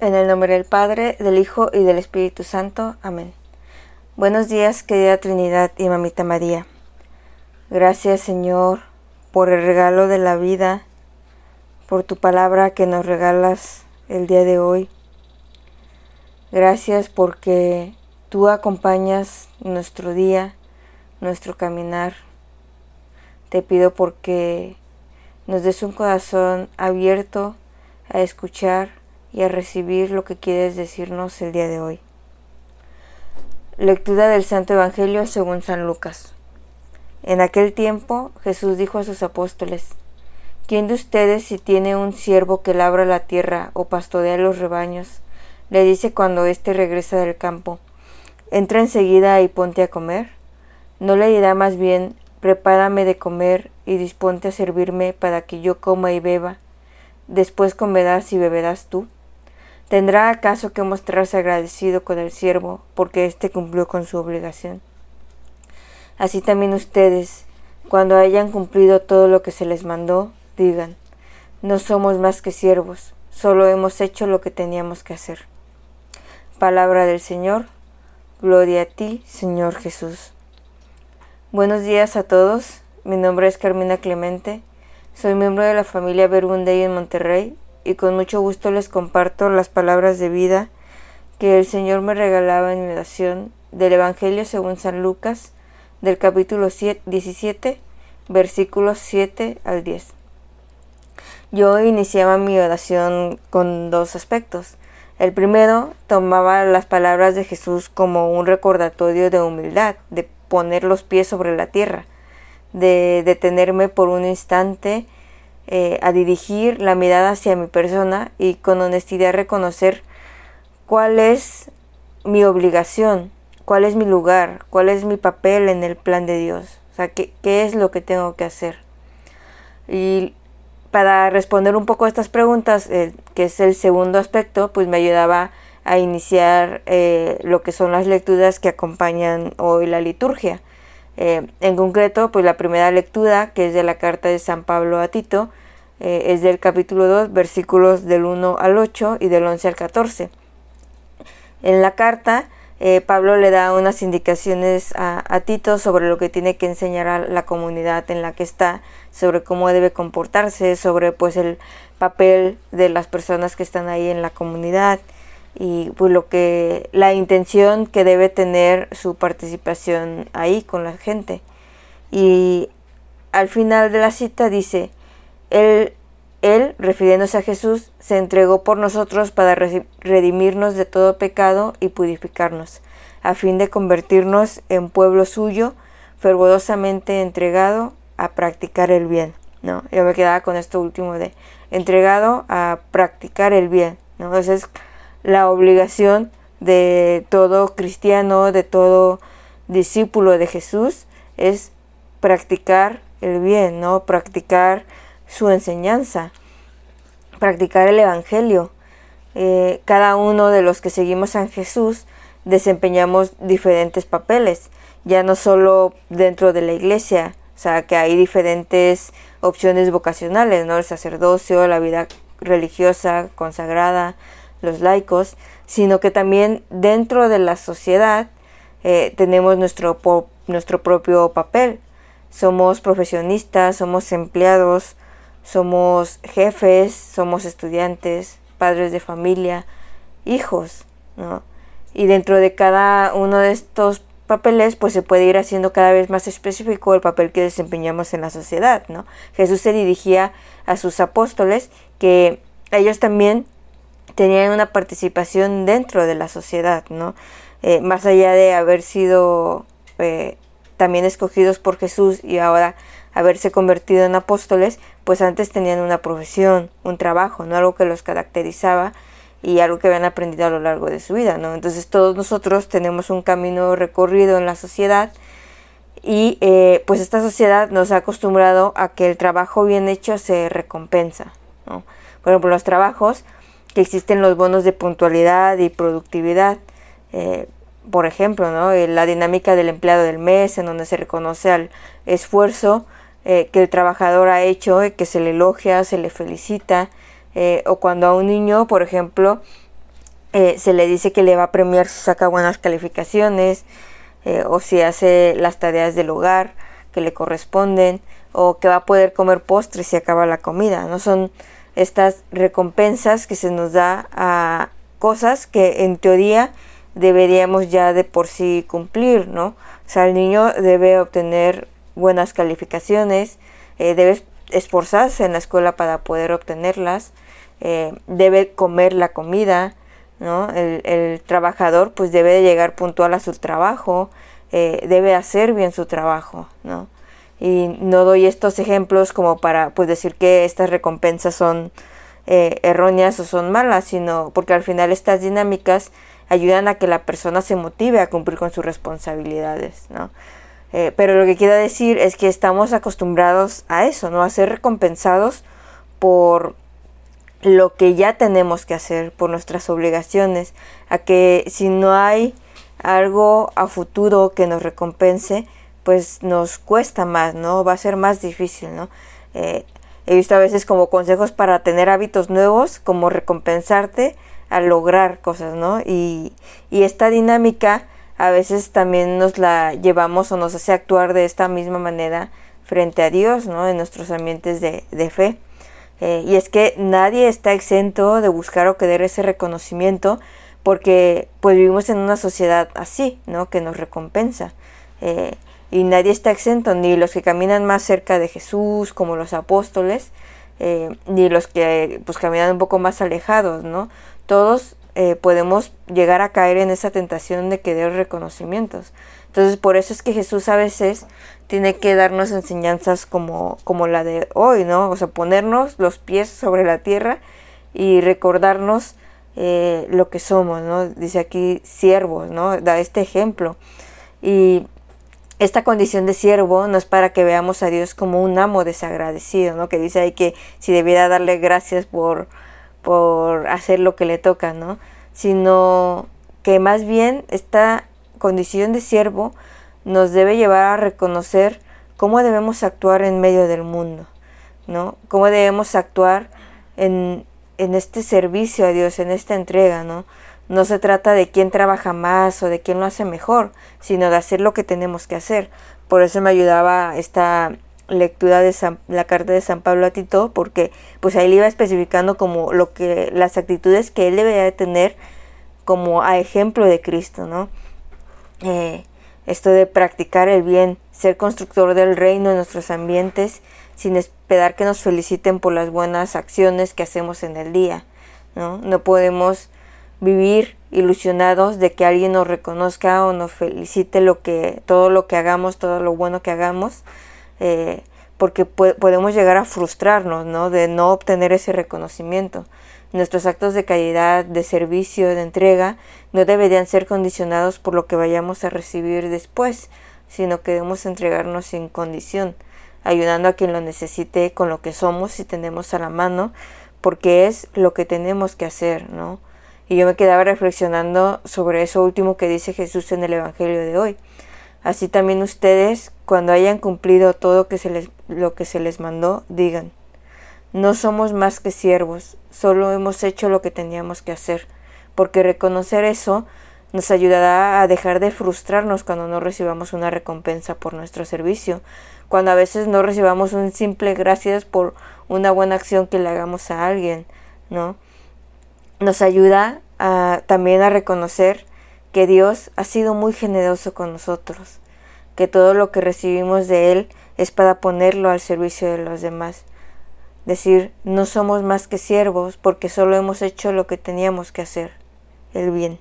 En el nombre del Padre, del Hijo y del Espíritu Santo. Amén. Buenos días, querida Trinidad y Mamita María. Gracias, Señor, por el regalo de la vida, por tu palabra que nos regalas el día de hoy. Gracias porque tú acompañas nuestro día, nuestro caminar. Te pido porque nos des un corazón abierto a escuchar y a recibir lo que quieres decirnos el día de hoy. Lectura del Santo Evangelio según San Lucas. En aquel tiempo Jesús dijo a sus apóstoles, ¿quién de ustedes si tiene un siervo que labra la tierra o pastorea los rebaños, le dice cuando éste regresa del campo, entra enseguida y ponte a comer? ¿No le dirá más bien, prepárame de comer y disponte a servirme para que yo coma y beba? Después comerás y beberás tú. ¿Tendrá acaso que mostrarse agradecido con el siervo porque éste cumplió con su obligación? Así también ustedes, cuando hayan cumplido todo lo que se les mandó, digan, no somos más que siervos, solo hemos hecho lo que teníamos que hacer. Palabra del Señor, gloria a ti, Señor Jesús. Buenos días a todos, mi nombre es Carmina Clemente, soy miembro de la familia Bergunday en Monterrey y con mucho gusto les comparto las palabras de vida que el Señor me regalaba en mi oración del Evangelio según San Lucas, del capítulo 17, versículos 7 al 10. Yo iniciaba mi oración con dos aspectos. El primero tomaba las palabras de Jesús como un recordatorio de humildad, de poner los pies sobre la tierra, de detenerme por un instante eh, a dirigir la mirada hacia mi persona y con honestidad reconocer cuál es mi obligación, cuál es mi lugar, cuál es mi papel en el plan de Dios, o sea, qué, es lo que tengo que hacer. Y para responder un poco a estas preguntas, eh, que es el segundo aspecto, pues me ayudaba a iniciar eh, lo que son las lecturas que acompañan hoy la liturgia. en concreto, pues la primera lectura, que es de la carta de San Pablo a Tito, eh, es del capítulo 2, versículos del 1 al 8 y del 11 al 14. En la carta, eh, Pablo le da unas indicaciones a, Tito sobre lo que tiene que enseñar a la comunidad en la que está, sobre cómo debe comportarse, sobre pues el papel de las personas que están ahí en la comunidad y pues lo que la intención que debe tener su participación ahí con la gente. Y al final de la cita dice, él, refiriéndose a Jesús, se entregó por nosotros para redimirnos de todo pecado y purificarnos, a fin de convertirnos en pueblo suyo, fervorosamente entregado a practicar el bien. ¿no? Yo me quedaba con esto último de entregado a practicar el bien. ¿no? Esa es la obligación de todo cristiano, de todo discípulo de Jesús, es practicar el bien, ¿no? Practicar su enseñanza, practicar el Evangelio. Eh, cada uno de los que seguimos a Jesús desempeñamos diferentes papeles, ya no solo dentro de la iglesia, o sea, que hay diferentes opciones vocacionales, ¿no? El sacerdocio, la vida religiosa, consagrada, los laicos, sino que también dentro de la sociedad eh, tenemos nuestro, nuestro propio papel. Somos profesionistas, somos empleados, somos jefes, somos estudiantes, padres de familia, hijos, ¿no? Y dentro de cada uno de estos papeles, pues se puede ir haciendo cada vez más específico el papel que desempeñamos en la sociedad, ¿no? Jesús se dirigía a sus apóstoles que ellos también tenían una participación dentro de la sociedad, ¿no? Eh, más allá de haber sido eh, también escogidos por Jesús y ahora haberse convertido en apóstoles, pues antes tenían una profesión, un trabajo, no algo que los caracterizaba y algo que habían aprendido a lo largo de su vida, ¿no? Entonces todos nosotros tenemos un camino recorrido en la sociedad y eh, pues esta sociedad nos ha acostumbrado a que el trabajo bien hecho se recompensa, ¿no? Por ejemplo, los trabajos que existen los bonos de puntualidad y productividad, eh, por ejemplo, ¿no? Eh, la dinámica del empleado del mes, en donde se reconoce al esfuerzo eh, que el trabajador ha hecho, que se le elogia, se le felicita, eh, o cuando a un niño, por ejemplo, eh, se le dice que le va a premiar si saca buenas calificaciones eh, o si hace las tareas del hogar que le corresponden o que va a poder comer postres si acaba la comida. No son estas recompensas que se nos da a cosas que en teoría deberíamos ya de por sí cumplir, ¿no? O sea, el niño debe obtener buenas calificaciones, eh, debe esforzarse en la escuela para poder obtenerlas, eh, debe comer la comida, ¿no? El, trabajador pues debe de llegar puntual a su trabajo, eh, debe hacer bien su trabajo, ¿no? Y no doy estos ejemplos como para pues decir que estas recompensas son erróneas o son malas, sino porque al final estas dinámicas ayudan a que la persona se motive a cumplir con sus responsabilidades, ¿no? Eh, pero lo que quiero decir es que estamos acostumbrados a eso, ¿no? A ser recompensados por lo que ya tenemos que hacer, por nuestras obligaciones, a que si no hay algo a futuro que nos recompense, pues nos cuesta más, ¿no? Va a ser más difícil, ¿no? Eh, he visto a veces como consejos para tener hábitos nuevos, como recompensarte a lograr cosas, ¿no? Y esta dinámica a veces también nos la llevamos o nos hace actuar de esta misma manera frente a Dios, ¿no? En nuestros ambientes de, fe. Eh, y es que nadie está exento de buscar o querer ese reconocimiento porque pues vivimos en una sociedad así, ¿no? Que nos recompensa. Eh, y nadie está exento, ni los que caminan más cerca de Jesús, como los apóstoles, eh, ni los que pues caminan un poco más alejados, ¿no? Todos eh, podemos llegar a caer en esa tentación de querer reconocimientos. Entonces, por eso es que Jesús a veces tiene que darnos enseñanzas como, como la de hoy, ¿no? O sea, ponernos los pies sobre la tierra y recordarnos eh, lo que somos, ¿no? Dice aquí siervos, ¿no? Da este ejemplo. Y esta condición de siervo no es para que veamos a Dios como un amo desagradecido, ¿no? Que dice ahí que si debiera darle gracias por por hacer lo que le toca, ¿no? Sino que más bien esta condición de siervo nos debe llevar a reconocer cómo debemos actuar en medio del mundo, ¿no? Cómo debemos actuar en, en este servicio a Dios, en esta entrega, ¿no? No se trata de quién trabaja más o de quién lo hace mejor, sino de hacer lo que tenemos que hacer. Por eso me ayudaba esta lectura de la carta de San Pablo a Tito porque pues ahí le iba especificando como lo que las actitudes que él debería de tener como a ejemplo de Cristo, ¿no? Eh, esto de practicar el bien, ser constructor del reino en nuestros ambientes sin esperar que nos feliciten por las buenas acciones que hacemos en el día, ¿no? No podemos vivir ilusionados de que alguien nos reconozca o nos felicite lo que todo lo que hagamos, todo lo bueno que hagamos, eh, porque podemos llegar a frustrarnos, ¿no? De no obtener ese reconocimiento. Nuestros actos de calidad, de servicio, de entrega, no deberían ser condicionados por lo que vayamos a recibir después, sino que debemos entregarnos sin condición, ayudando a quien lo necesite con lo que somos y tenemos a la mano, porque es lo que tenemos que hacer, ¿no? Y yo me quedaba reflexionando sobre eso último que dice Jesús en el Evangelio de hoy. Así también ustedes, cuando hayan cumplido todo que se les, lo que se les mandó, digan, no somos más que siervos, solo hemos hecho lo que teníamos que hacer, porque reconocer eso nos ayudará a dejar de frustrarnos cuando no recibamos una recompensa por nuestro servicio, cuando a veces no recibamos un simple gracias por una buena acción que le hagamos a alguien, ¿no? Nos ayuda también a reconocer que Dios ha sido muy generoso con nosotros, que todo lo que recibimos de Él es para ponerlo al servicio de los demás. Decir, no somos más que siervos porque solo hemos hecho lo que teníamos que hacer, el bien.